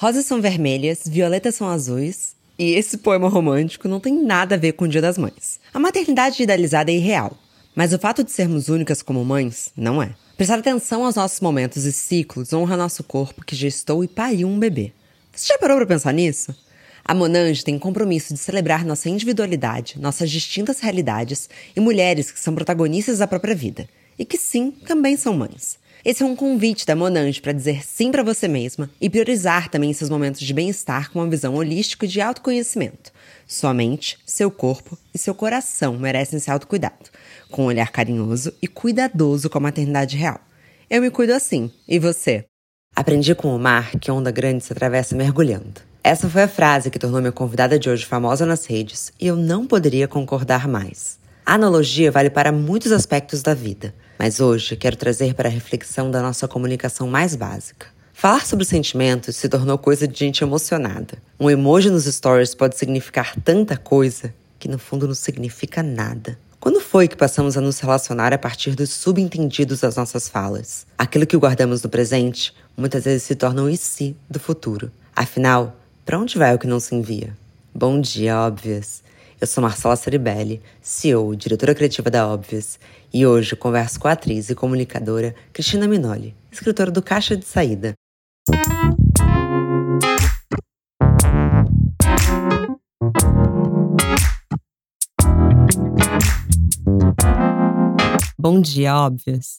Rosas são vermelhas, violetas são azuis, e esse poema romântico não tem nada a ver com o Dia das Mães. A maternidade idealizada é irreal, mas o fato de sermos únicas como mães não é. Prestar atenção aos nossos momentos e ciclos honra nosso corpo que gestou e pariu um bebê. Você já parou para pensar nisso? A Monange tem compromisso de celebrar nossa individualidade, nossas distintas realidades e mulheres que são protagonistas da própria vida e que sim, também são mães. Esse é um convite da Monange para dizer sim para você mesma e priorizar também seus momentos de bem-estar com uma visão holística de autoconhecimento. Sua mente, seu corpo e seu coração merecem esse autocuidado, com um olhar carinhoso e cuidadoso com a maternidade real. Eu me cuido assim, e você? Aprendi com o mar que onda grande se atravessa mergulhando. Essa foi a frase que tornou minha convidada de hoje famosa nas redes, e eu não poderia concordar mais. A analogia vale para muitos aspectos da vida, mas hoje quero trazer para a reflexão da nossa comunicação mais básica. Falar sobre sentimentos se tornou coisa de gente emocionada. Um emoji nos stories pode significar tanta coisa que no fundo não significa nada. Quando foi que passamos a nos relacionar a partir dos subentendidos das nossas falas? Aquilo que guardamos no presente muitas vezes se torna o e si do futuro. Afinal, para onde vai o que não se envia? Bom dia, óbvias! Eu sou Marcela Ceribelli, CEO e diretora criativa da Óbvias, e hoje converso com a atriz e comunicadora Cristina Minoli, escritora do Caixa de Saída. Bom dia, Óbvias.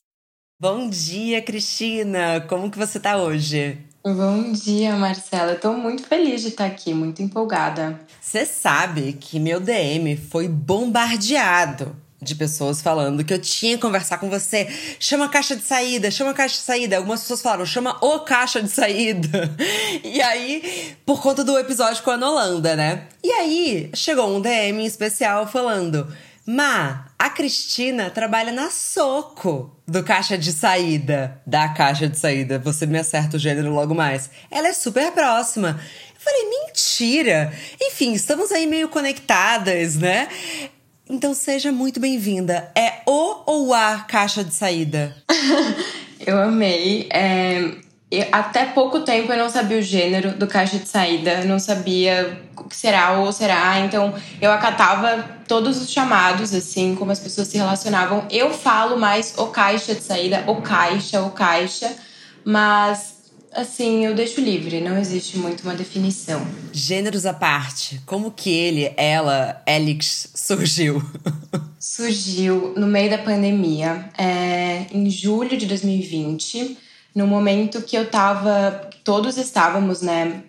Bom dia, Cristina! Como que você tá hoje? Bom dia, Marcela. Tô muito feliz de estar aqui, muito empolgada. Você sabe que meu DM foi bombardeado de pessoas falando que eu tinha que conversar com você. Chama a caixa de saída, chama a caixa de saída. Algumas pessoas falaram, chama o caixa de saída. E aí, por conta do episódio com a Nolanda, né? E aí, chegou um DM especial falando: Má, a Cristina trabalha na Soco do caixa de saída. Da caixa de saída. Você me acerta o gênero logo mais. Ela é super próxima. Eu falei, mentira! Enfim, estamos aí meio conectadas, né? Então seja muito bem-vinda. É o ou a caixa de saída? eu amei. É, até pouco tempo eu não sabia o gênero do caixa de saída, não sabia o que será ou será, então eu acatava todos os chamados, assim, como as pessoas se relacionavam. Eu falo mais o caixa de saída, o caixa, o caixa, mas assim, eu deixo livre, não existe muito uma definição. Gêneros à parte, como que ele, ela, Elix surgiu? surgiu no meio da pandemia, é, em julho de 2020 no momento que eu tava, todos estávamos, né,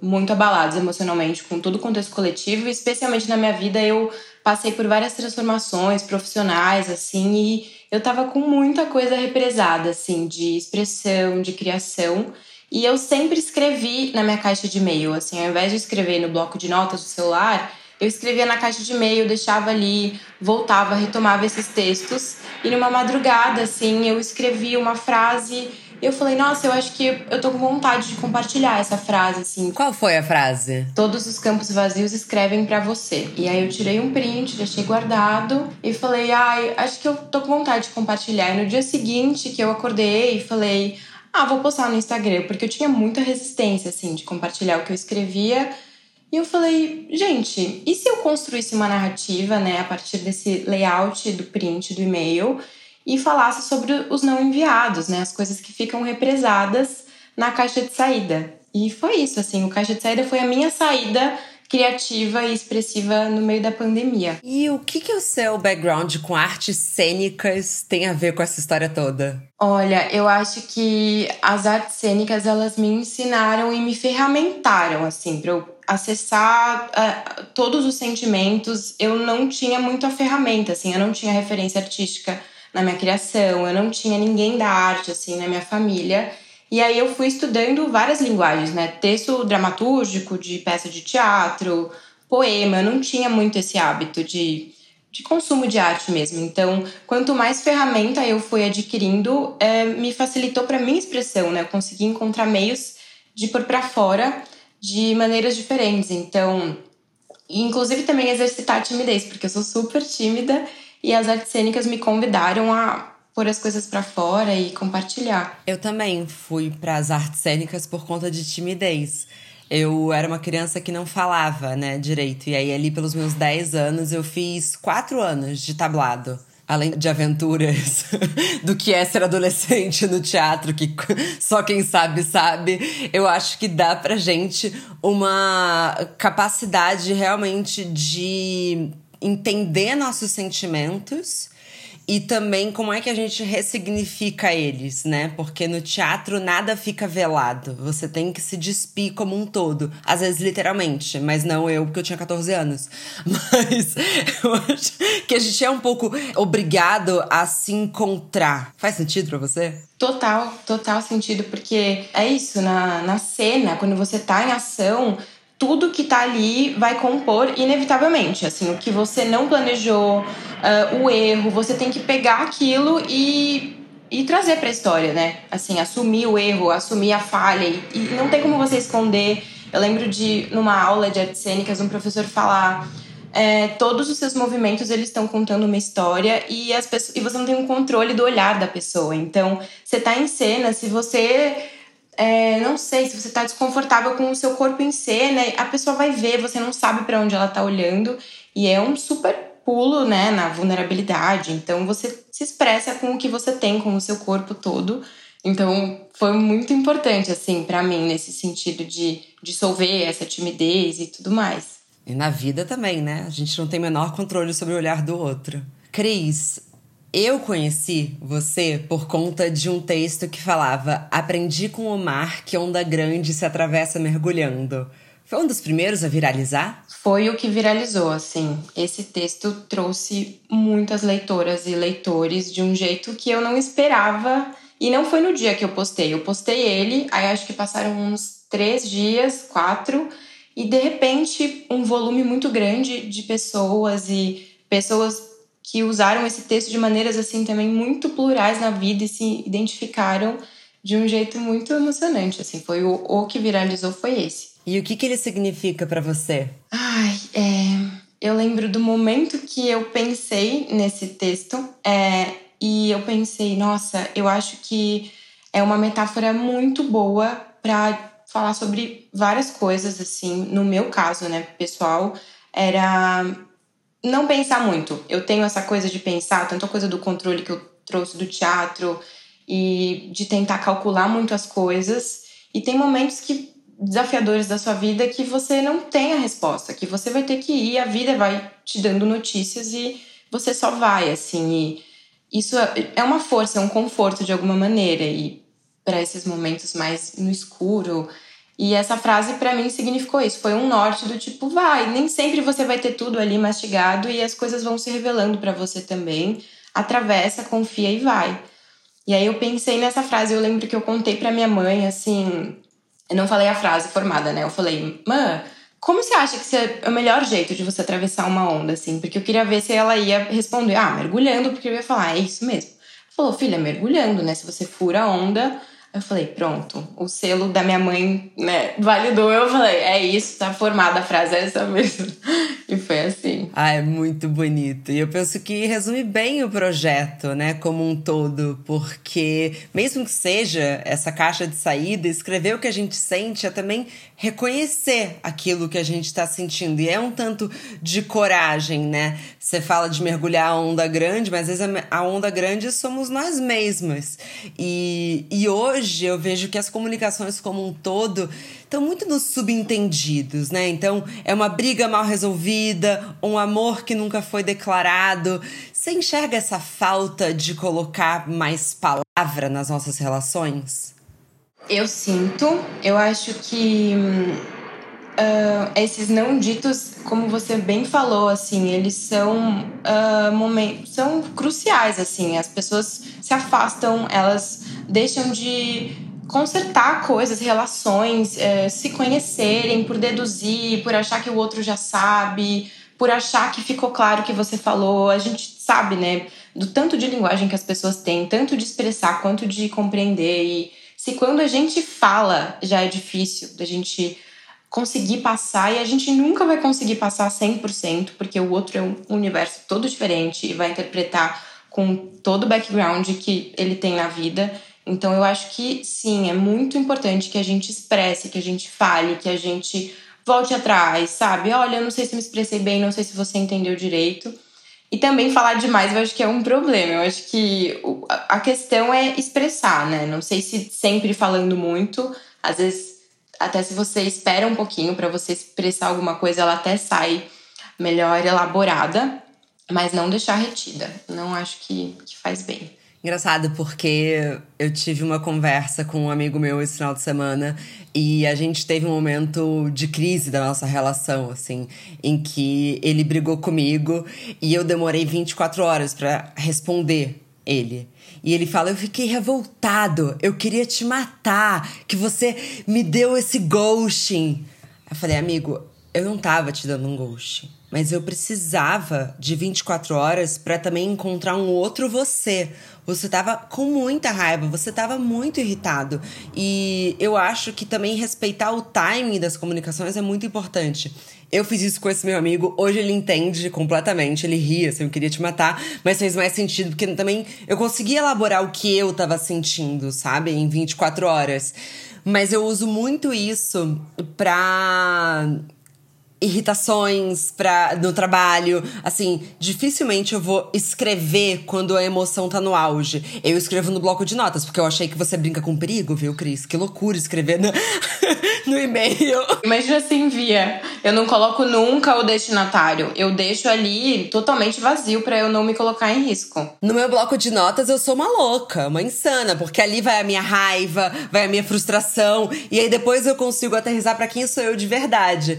muito abalados emocionalmente com todo o contexto coletivo, e especialmente na minha vida eu passei por várias transformações profissionais, assim, e eu tava com muita coisa represada, assim, de expressão, de criação. E eu sempre escrevi na minha caixa de e-mail, assim, ao invés de escrever no bloco de notas do celular, eu escrevia na caixa de e-mail, deixava ali, voltava, retomava esses textos. E numa madrugada, assim, eu escrevi uma frase. Eu falei, nossa, eu acho que eu tô com vontade de compartilhar essa frase, assim. Qual foi a frase? Todos os campos vazios escrevem para você. E aí eu tirei um print, deixei guardado e falei, ai, acho que eu tô com vontade de compartilhar. E no dia seguinte que eu acordei, falei, ah, vou postar no Instagram, porque eu tinha muita resistência, assim, de compartilhar o que eu escrevia e eu falei, gente, e se eu construísse uma narrativa, né, a partir desse layout do print do e-mail e falasse sobre os não enviados, né, as coisas que ficam represadas na caixa de saída. E foi isso, assim, o caixa de saída foi a minha saída criativa e expressiva no meio da pandemia. E o que, que o seu background com artes cênicas tem a ver com essa história toda? Olha, eu acho que as artes cênicas elas me ensinaram e me ferramentaram assim para eu acessar uh, todos os sentimentos. Eu não tinha muita ferramenta, assim, eu não tinha referência artística na minha criação, eu não tinha ninguém da arte assim na minha família. E aí eu fui estudando várias linguagens, né? Texto dramatúrgico, de peça de teatro, poema. Eu não tinha muito esse hábito de, de consumo de arte mesmo. Então, quanto mais ferramenta eu fui adquirindo, é, me facilitou para minha expressão, né? Eu consegui encontrar meios de pôr para fora de maneiras diferentes. Então, inclusive também exercitar a timidez, porque eu sou super tímida e as artes cênicas me convidaram a pôr as coisas para fora e compartilhar. Eu também fui para as artes cênicas por conta de timidez. Eu era uma criança que não falava, né, direito. E aí, ali pelos meus 10 anos, eu fiz quatro anos de tablado além de aventuras do que é ser adolescente no teatro, que só quem sabe sabe, eu acho que dá pra gente uma capacidade realmente de entender nossos sentimentos e também como é que a gente ressignifica eles, né? Porque no teatro nada fica velado. Você tem que se despir como um todo. Às vezes, literalmente, mas não eu, porque eu tinha 14 anos. Mas eu acho que a gente é um pouco obrigado a se encontrar. Faz sentido para você? Total, total sentido, porque é isso, na, na cena, quando você tá em ação tudo que tá ali vai compor inevitavelmente. Assim, o que você não planejou, uh, o erro, você tem que pegar aquilo e, e trazer para a história, né? Assim, assumir o erro, assumir a falha e, e, não tem como você esconder. Eu lembro de numa aula de artes cênicas um professor falar é, todos os seus movimentos eles estão contando uma história e as pessoas, e você não tem um controle do olhar da pessoa. Então, você tá em cena, se você é, não sei, se você está desconfortável com o seu corpo em cena, a pessoa vai ver, você não sabe para onde ela está olhando, e é um super pulo, né, na vulnerabilidade. Então você se expressa com o que você tem, com o seu corpo todo. Então foi muito importante, assim, para mim, nesse sentido de dissolver essa timidez e tudo mais. E na vida também, né? A gente não tem menor controle sobre o olhar do outro. Cris, eu conheci você por conta de um texto que falava: Aprendi com o mar que onda grande se atravessa mergulhando. Foi um dos primeiros a viralizar? Foi o que viralizou, assim. Esse texto trouxe muitas leitoras e leitores de um jeito que eu não esperava. E não foi no dia que eu postei. Eu postei ele, aí acho que passaram uns três dias, quatro, e de repente um volume muito grande de pessoas e pessoas que usaram esse texto de maneiras assim também muito plurais na vida e se identificaram de um jeito muito emocionante. Assim, foi o, o que viralizou foi esse. E o que, que ele significa para você? Ai, é, eu lembro do momento que eu pensei nesse texto é, e eu pensei, nossa, eu acho que é uma metáfora muito boa para falar sobre várias coisas assim. No meu caso, né, pessoal, era não pensar muito. Eu tenho essa coisa de pensar, tanto a coisa do controle que eu trouxe do teatro e de tentar calcular muito as coisas. E tem momentos que desafiadores da sua vida que você não tem a resposta, que você vai ter que ir, a vida vai te dando notícias e você só vai assim. E isso é uma força, é um conforto de alguma maneira e para esses momentos mais no escuro, e essa frase para mim significou isso, foi um norte do tipo, vai, nem sempre você vai ter tudo ali mastigado e as coisas vão se revelando para você também. Atravessa, confia e vai. E aí eu pensei nessa frase, eu lembro que eu contei para minha mãe assim, eu não falei a frase formada, né? Eu falei: "Mãe, como você acha que é o melhor jeito de você atravessar uma onda assim?" Porque eu queria ver se ela ia responder: "Ah, mergulhando", porque eu ia falar: "É isso mesmo". Falou: "Filha, mergulhando, né? Se você fura a onda, eu falei, pronto, o selo da minha mãe, né, validou. Eu falei, é isso, tá formada a frase, é essa mesmo. E foi assim. Ah, é muito bonito. E eu penso que resume bem o projeto, né, como um todo, porque mesmo que seja essa caixa de saída, escrever o que a gente sente é também reconhecer aquilo que a gente está sentindo. E é um tanto de coragem, né? Você fala de mergulhar a onda grande, mas às vezes a onda grande somos nós mesmas. E, e hoje eu vejo que as comunicações como um todo estão muito nos subentendidos, né? Então, é uma briga mal resolvida, um amor que nunca foi declarado. Você enxerga essa falta de colocar mais palavra nas nossas relações? Eu sinto, eu acho que uh, esses não ditos, como você bem falou, assim, eles são uh, momentos, são cruciais, assim. As pessoas se afastam, elas deixam de consertar coisas, relações, é, se conhecerem por deduzir, por achar que o outro já sabe, por achar que ficou claro o que você falou. A gente sabe, né, do tanto de linguagem que as pessoas têm, tanto de expressar quanto de compreender. E se quando a gente fala já é difícil da gente conseguir passar, e a gente nunca vai conseguir passar 100%, porque o outro é um universo todo diferente e vai interpretar com todo o background que ele tem na vida. Então eu acho que sim, é muito importante que a gente expresse, que a gente fale, que a gente volte atrás, sabe? Olha, eu não sei se me expressei bem, não sei se você entendeu direito. E também falar demais eu acho que é um problema. Eu acho que a questão é expressar, né? Não sei se sempre falando muito, às vezes até se você espera um pouquinho para você expressar alguma coisa, ela até sai melhor elaborada, mas não deixar retida. Não acho que, que faz bem. Engraçado, porque eu tive uma conversa com um amigo meu esse final de semana e a gente teve um momento de crise da nossa relação, assim, em que ele brigou comigo e eu demorei 24 horas para responder ele. E ele fala: Eu fiquei revoltado, eu queria te matar, que você me deu esse ghosting. Eu falei: Amigo, eu não tava te dando um ghosting mas eu precisava de 24 horas para também encontrar um outro você. Você tava com muita raiva, você tava muito irritado. E eu acho que também respeitar o timing das comunicações é muito importante. Eu fiz isso com esse meu amigo, hoje ele entende completamente, ele ria, assim, eu queria te matar, mas fez mais sentido, porque também eu consegui elaborar o que eu tava sentindo, sabe, em 24 horas. Mas eu uso muito isso pra irritações pra, no trabalho. Assim, dificilmente eu vou escrever quando a emoção tá no auge. Eu escrevo no bloco de notas, porque eu achei que você brinca com perigo, viu, Cris? Que loucura escrever no, no e-mail. Imagina se envia. Eu não coloco nunca o destinatário. Eu deixo ali totalmente vazio para eu não me colocar em risco. No meu bloco de notas, eu sou uma louca, uma insana, porque ali vai a minha raiva, vai a minha frustração, e aí depois eu consigo aterrizar para quem sou eu de verdade.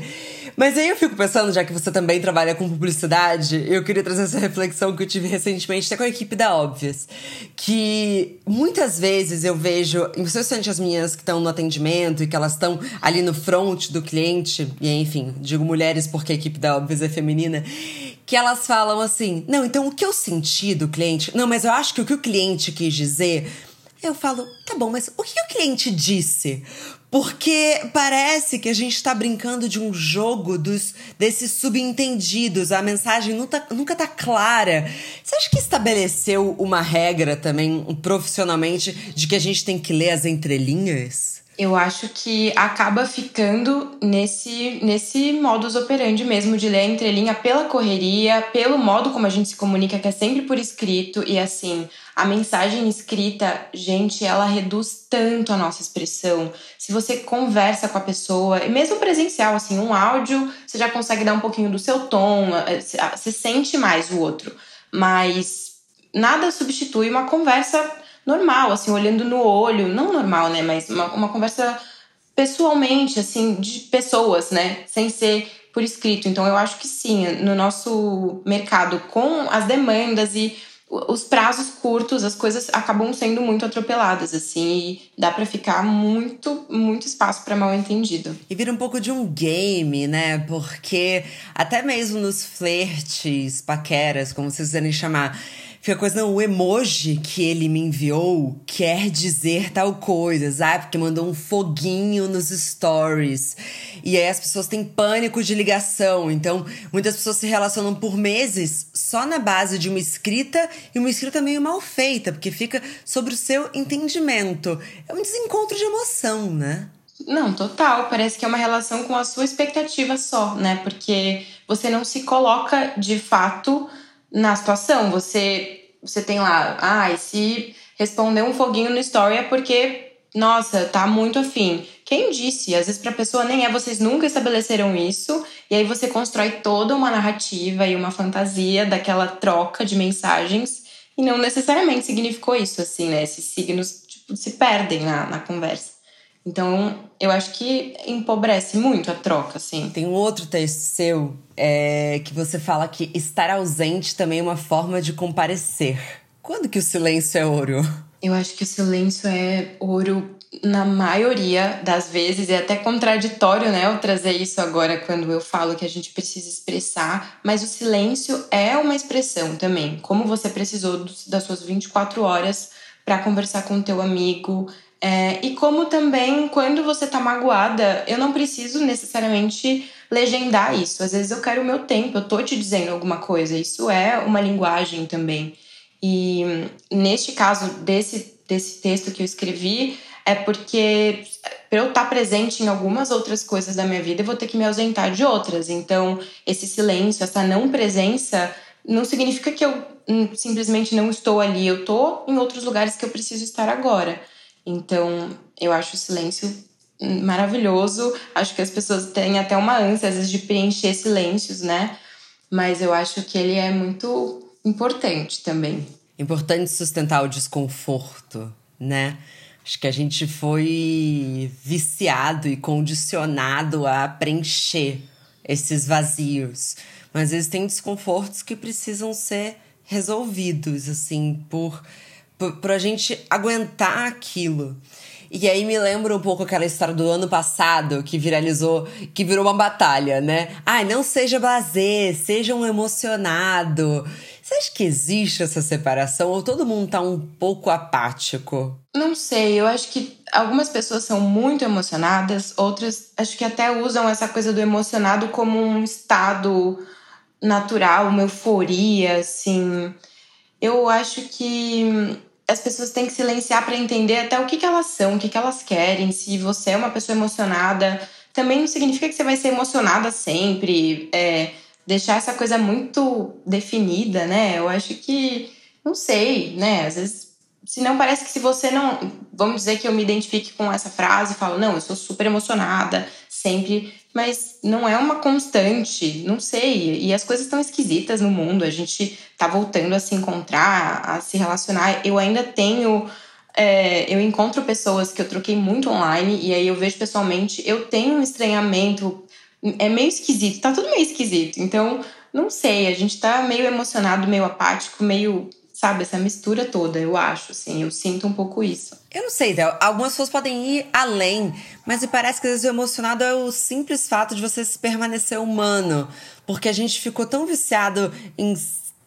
Mas aí eu fico pensando, já que você também trabalha com publicidade, eu queria trazer essa reflexão que eu tive recentemente até com a equipe da Óbvias. Que muitas vezes eu vejo, especialmente as minhas que estão no atendimento e que elas estão ali no front do cliente, e enfim, digo mulheres porque a equipe da Óbvias é feminina, que elas falam assim: não, então o que eu senti do cliente, não, mas eu acho que o que o cliente quis dizer. Eu falo, tá bom, mas o que o cliente disse? Porque parece que a gente está brincando de um jogo dos desses subentendidos. A mensagem nunca, nunca tá clara. Você acha que estabeleceu uma regra também profissionalmente de que a gente tem que ler as entrelinhas? Eu acho que acaba ficando nesse, nesse modus operandi mesmo de ler a entrelinha pela correria, pelo modo como a gente se comunica, que é sempre por escrito, e assim, a mensagem escrita, gente, ela reduz tanto a nossa expressão. Se você conversa com a pessoa, e mesmo presencial, assim, um áudio, você já consegue dar um pouquinho do seu tom, eh, você sente mais o outro. Mas nada substitui uma conversa normal, assim, olhando no olho, não normal, né, mas uma, uma conversa pessoalmente, assim, de pessoas, né, sem ser por escrito. Então, eu acho que sim, no nosso mercado, com as demandas e os prazos curtos, as coisas acabam sendo muito atropeladas, assim, e dá para ficar muito, muito espaço para mal entendido. E vira um pouco de um game, né? Porque até mesmo nos flertes, paqueras, como vocês quiserem chamar, Fica coisa, não, o emoji que ele me enviou quer dizer tal coisa, sabe? Porque mandou um foguinho nos stories. E aí as pessoas têm pânico de ligação. Então, muitas pessoas se relacionam por meses só na base de uma escrita e uma escrita meio mal feita, porque fica sobre o seu entendimento. É um desencontro de emoção, né? Não, total. Parece que é uma relação com a sua expectativa só, né? Porque você não se coloca de fato na situação. Você, você tem lá, ah, e se responder um foguinho no story é porque, nossa, tá muito afim. Quem disse? Às vezes pra pessoa nem é, vocês nunca estabeleceram isso, e aí você constrói toda uma narrativa e uma fantasia daquela troca de mensagens, e não necessariamente significou isso, assim, né? Esses signos tipo, se perdem na, na conversa. Então, eu acho que empobrece muito a troca, assim. Tem um outro texto seu é, que você fala que estar ausente também é uma forma de comparecer. Quando que o silêncio é ouro? Eu acho que o silêncio é ouro na maioria das vezes. É até contraditório, né, eu trazer isso agora quando eu falo que a gente precisa expressar. Mas o silêncio é uma expressão também. Como você precisou das suas 24 horas para conversar com o teu amigo, é, e como também, quando você tá magoada, eu não preciso necessariamente legendar isso. Às vezes eu quero o meu tempo, eu tô te dizendo alguma coisa. Isso é uma linguagem também. E neste caso desse, desse texto que eu escrevi, é porque para eu estar tá presente em algumas outras coisas da minha vida, eu vou ter que me ausentar de outras. Então, esse silêncio, essa não presença, não significa que eu hum, simplesmente não estou ali. Eu estou em outros lugares que eu preciso estar agora. Então, eu acho o silêncio hum, maravilhoso. Acho que as pessoas têm até uma ânsia, às vezes, de preencher silêncios, né? Mas eu acho que ele é muito importante também. Importante sustentar o desconforto, né? Acho que a gente foi viciado e condicionado a preencher esses vazios. Mas existem desconfortos que precisam ser resolvidos, assim, por, por, por a gente aguentar aquilo. E aí me lembra um pouco aquela história do ano passado que viralizou, que virou uma batalha, né? Ai, não seja blasé, seja um emocionado. Você acha que existe essa separação ou todo mundo tá um pouco apático? Não sei, eu acho que algumas pessoas são muito emocionadas, outras acho que até usam essa coisa do emocionado como um estado natural, uma euforia, assim. Eu acho que as pessoas têm que silenciar para entender até o que, que elas são, o que, que elas querem. Se você é uma pessoa emocionada, também não significa que você vai ser emocionada sempre. É, deixar essa coisa muito definida, né? Eu acho que, não sei, né? Às vezes, se não parece que se você não. Vamos dizer que eu me identifique com essa frase e falo, não, eu sou super emocionada, sempre mas não é uma constante, não sei. E as coisas estão esquisitas no mundo, a gente tá voltando a se encontrar, a se relacionar. Eu ainda tenho. É, eu encontro pessoas que eu troquei muito online e aí eu vejo pessoalmente, eu tenho um estranhamento, é meio esquisito, tá tudo meio esquisito. Então, não sei, a gente tá meio emocionado, meio apático, meio sabe, essa mistura toda, eu acho, assim, eu sinto um pouco isso. Eu não sei, Del, algumas pessoas podem ir além, mas me parece que às vezes o emocionado é o simples fato de você se permanecer humano, porque a gente ficou tão viciado em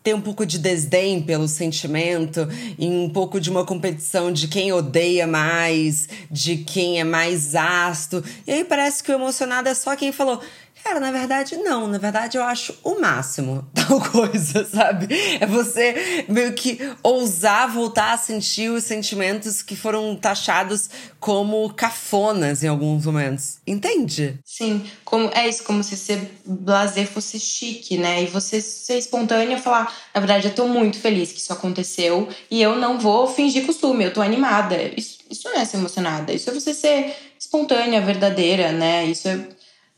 ter um pouco de desdém pelo sentimento, em um pouco de uma competição de quem odeia mais, de quem é mais ácido. E aí parece que o emocionado é só quem falou: Cara, na verdade, não. Na verdade, eu acho o máximo tal coisa, sabe? É você meio que ousar voltar a sentir os sentimentos que foram taxados como cafonas em alguns momentos. Entende? Sim, como é isso, como se ser blazer fosse chique, né? E você ser espontânea e falar, na verdade, eu tô muito feliz que isso aconteceu e eu não vou fingir costume, eu tô animada. Isso, isso não é ser emocionada, isso é você ser espontânea, verdadeira, né? Isso é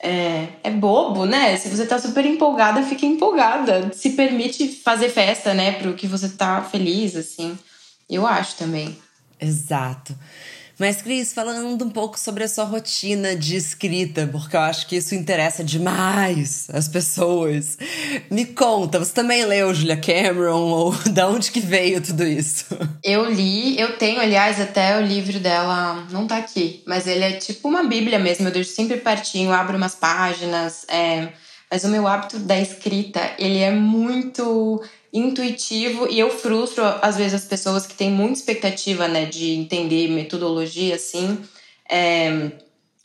é, é bobo, né? Se você tá super empolgada, fica empolgada. Se permite fazer festa, né? Pro que você tá feliz, assim. Eu acho também. Exato. Mas, Cris, falando um pouco sobre a sua rotina de escrita, porque eu acho que isso interessa demais as pessoas. Me conta, você também leu Julia Cameron ou da onde que veio tudo isso? Eu li, eu tenho, aliás, até o livro dela, não tá aqui, mas ele é tipo uma bíblia mesmo, eu deixo sempre pertinho, abro umas páginas, é... mas o meu hábito da escrita, ele é muito intuitivo e eu frustro às vezes as pessoas que têm muita expectativa, né, de entender metodologia assim. É,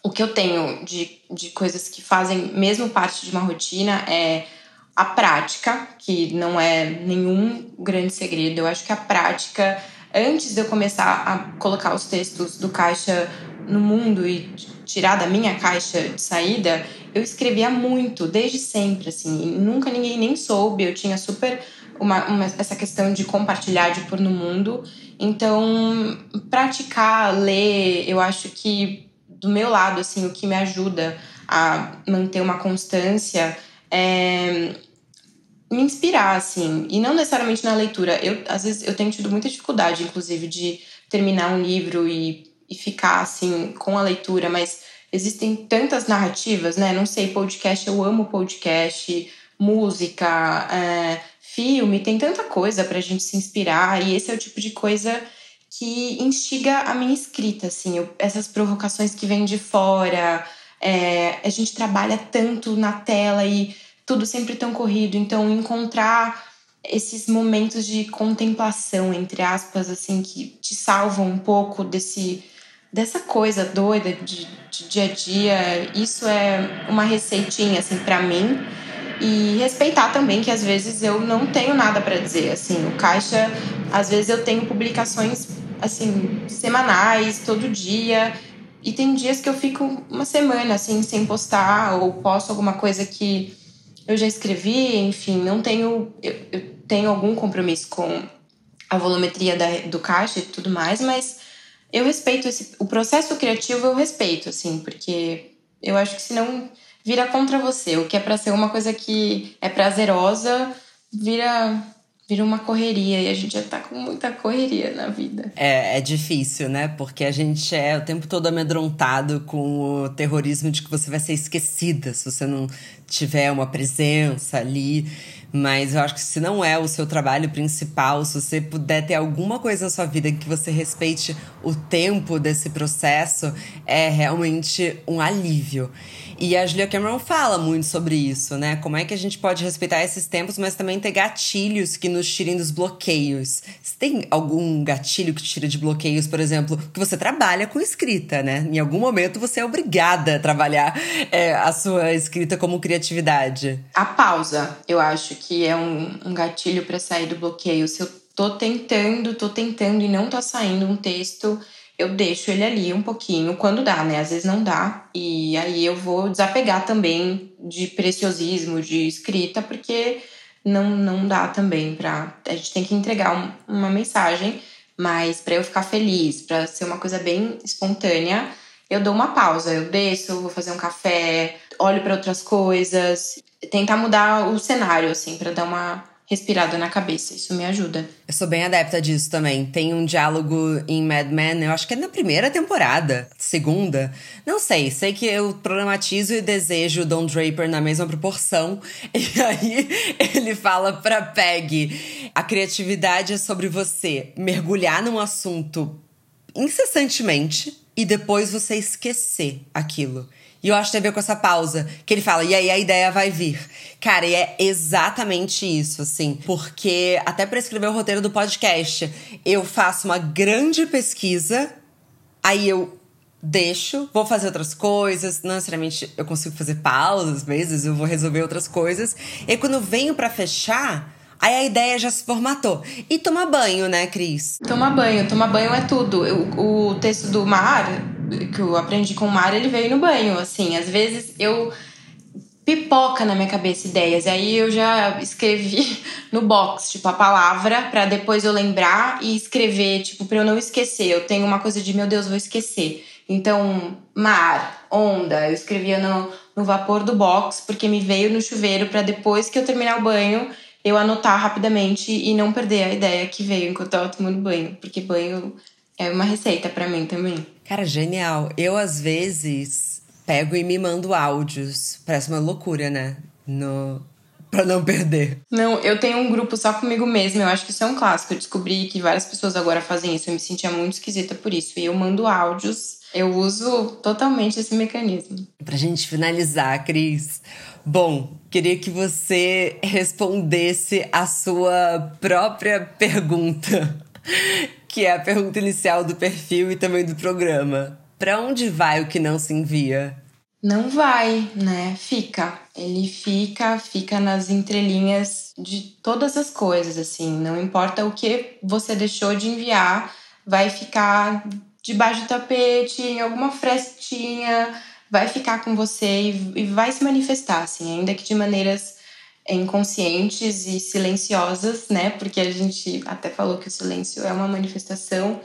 o que eu tenho de, de coisas que fazem mesmo parte de uma rotina é a prática, que não é nenhum grande segredo. Eu acho que a prática, antes de eu começar a colocar os textos do caixa no mundo e tirar da minha caixa de saída, eu escrevia muito, desde sempre, assim. Nunca ninguém nem soube, eu tinha super uma, uma, essa questão de compartilhar, de pôr no mundo. Então, praticar, ler, eu acho que do meu lado, assim, o que me ajuda a manter uma constância é me inspirar, assim, e não necessariamente na leitura. Eu, às vezes, eu tenho tido muita dificuldade, inclusive, de terminar um livro e, e ficar, assim, com a leitura, mas existem tantas narrativas, né? Não sei, podcast, eu amo podcast, música, é, filme, tem tanta coisa pra gente se inspirar, e esse é o tipo de coisa que instiga a minha escrita, assim, eu, essas provocações que vêm de fora. É, a gente trabalha tanto na tela e tudo sempre tão corrido, então encontrar esses momentos de contemplação, entre aspas, assim, que te salvam um pouco desse dessa coisa doida de, de dia a dia, isso é uma receitinha assim para mim e respeitar também que às vezes eu não tenho nada para dizer. Assim, o caixa Às vezes eu tenho publicações assim semanais, todo dia, e tem dias que eu fico uma semana assim sem postar ou posto alguma coisa que eu já escrevi, enfim, não tenho eu, eu tenho algum compromisso com a volumetria da, do caixa e tudo mais, mas eu respeito esse o processo criativo eu respeito assim, porque eu acho que senão vira contra você, o que é para ser uma coisa que é prazerosa, vira vira uma correria e a gente já tá com muita correria na vida. É, é difícil, né? Porque a gente é o tempo todo amedrontado com o terrorismo de que você vai ser esquecida se você não tiver uma presença ali. Mas eu acho que se não é o seu trabalho principal, se você puder ter alguma coisa na sua vida que você respeite o tempo desse processo, é realmente um alívio. E a Julia Cameron fala muito sobre isso, né? Como é que a gente pode respeitar esses tempos, mas também ter gatilhos que nos tirem dos bloqueios. Você tem algum gatilho que te tira de bloqueios, por exemplo, que você trabalha com escrita, né? Em algum momento você é obrigada a trabalhar é, a sua escrita como criatividade. A pausa, eu acho que é um, um gatilho para sair do bloqueio. Se eu tô tentando, tô tentando e não tá saindo um texto eu deixo ele ali um pouquinho, quando dá, né? Às vezes não dá. E aí eu vou desapegar também de preciosismo, de escrita, porque não, não dá também pra. A gente tem que entregar um, uma mensagem, mas para eu ficar feliz, para ser uma coisa bem espontânea, eu dou uma pausa. Eu desço, vou fazer um café, olho para outras coisas, tentar mudar o cenário, assim, para dar uma respirada na cabeça. Isso me ajuda. Eu sou bem adepta disso também. Tem um diálogo em Mad Men, eu acho que é na primeira temporada, segunda. Não sei, sei que eu problematizo e desejo Don Draper na mesma proporção. E aí ele fala pra Peg: a criatividade é sobre você mergulhar num assunto incessantemente e depois você esquecer aquilo. E eu acho que tem a ver com essa pausa. Que ele fala, e aí a ideia vai vir. Cara, e é exatamente isso, assim. Porque até para escrever o roteiro do podcast, eu faço uma grande pesquisa, aí eu deixo, vou fazer outras coisas. Não necessariamente eu consigo fazer pausas, vezes eu vou resolver outras coisas. E quando eu venho para fechar. Aí a ideia já se formatou. E tomar banho, né, Cris? Tomar banho. Tomar banho é tudo. o texto do Mar, que eu aprendi com o Mar, ele veio no banho, assim. Às vezes eu pipoca na minha cabeça ideias. E aí eu já escrevi no box, tipo, a palavra, para depois eu lembrar e escrever, tipo, pra eu não esquecer. Eu tenho uma coisa de, meu Deus, vou esquecer. Então, mar, onda, eu escrevia no, no vapor do box, porque me veio no chuveiro para depois que eu terminar o banho, eu anotar rapidamente e não perder a ideia que veio enquanto eu tava tomando banho. Porque banho é uma receita para mim também. Cara, genial. Eu, às vezes, pego e me mando áudios. Parece uma loucura, né? No... Pra não perder. Não, eu tenho um grupo só comigo mesma. Eu acho que isso é um clássico. Eu descobri que várias pessoas agora fazem isso. Eu me sentia muito esquisita por isso. E eu mando áudios. Eu uso totalmente esse mecanismo. Pra gente finalizar, Cris. Bom, queria que você respondesse a sua própria pergunta que é a pergunta inicial do perfil e também do programa. Para onde vai o que não se envia? Não vai, né? Fica. Ele fica, fica nas entrelinhas de todas as coisas, assim. Não importa o que você deixou de enviar, vai ficar debaixo do tapete, em alguma frestinha, vai ficar com você e, vai se manifestar, assim, ainda que de maneiras inconscientes e silenciosas, né? Porque a gente até falou que o silêncio é uma manifestação.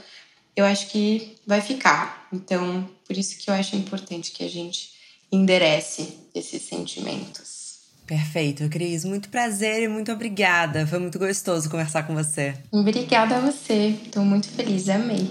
Eu acho que vai ficar. Então, por isso que eu acho importante que a gente enderece esses sentimentos. Perfeito, Cris. Muito prazer e muito obrigada. Foi muito gostoso conversar com você. Obrigada a você. Estou muito feliz, amei.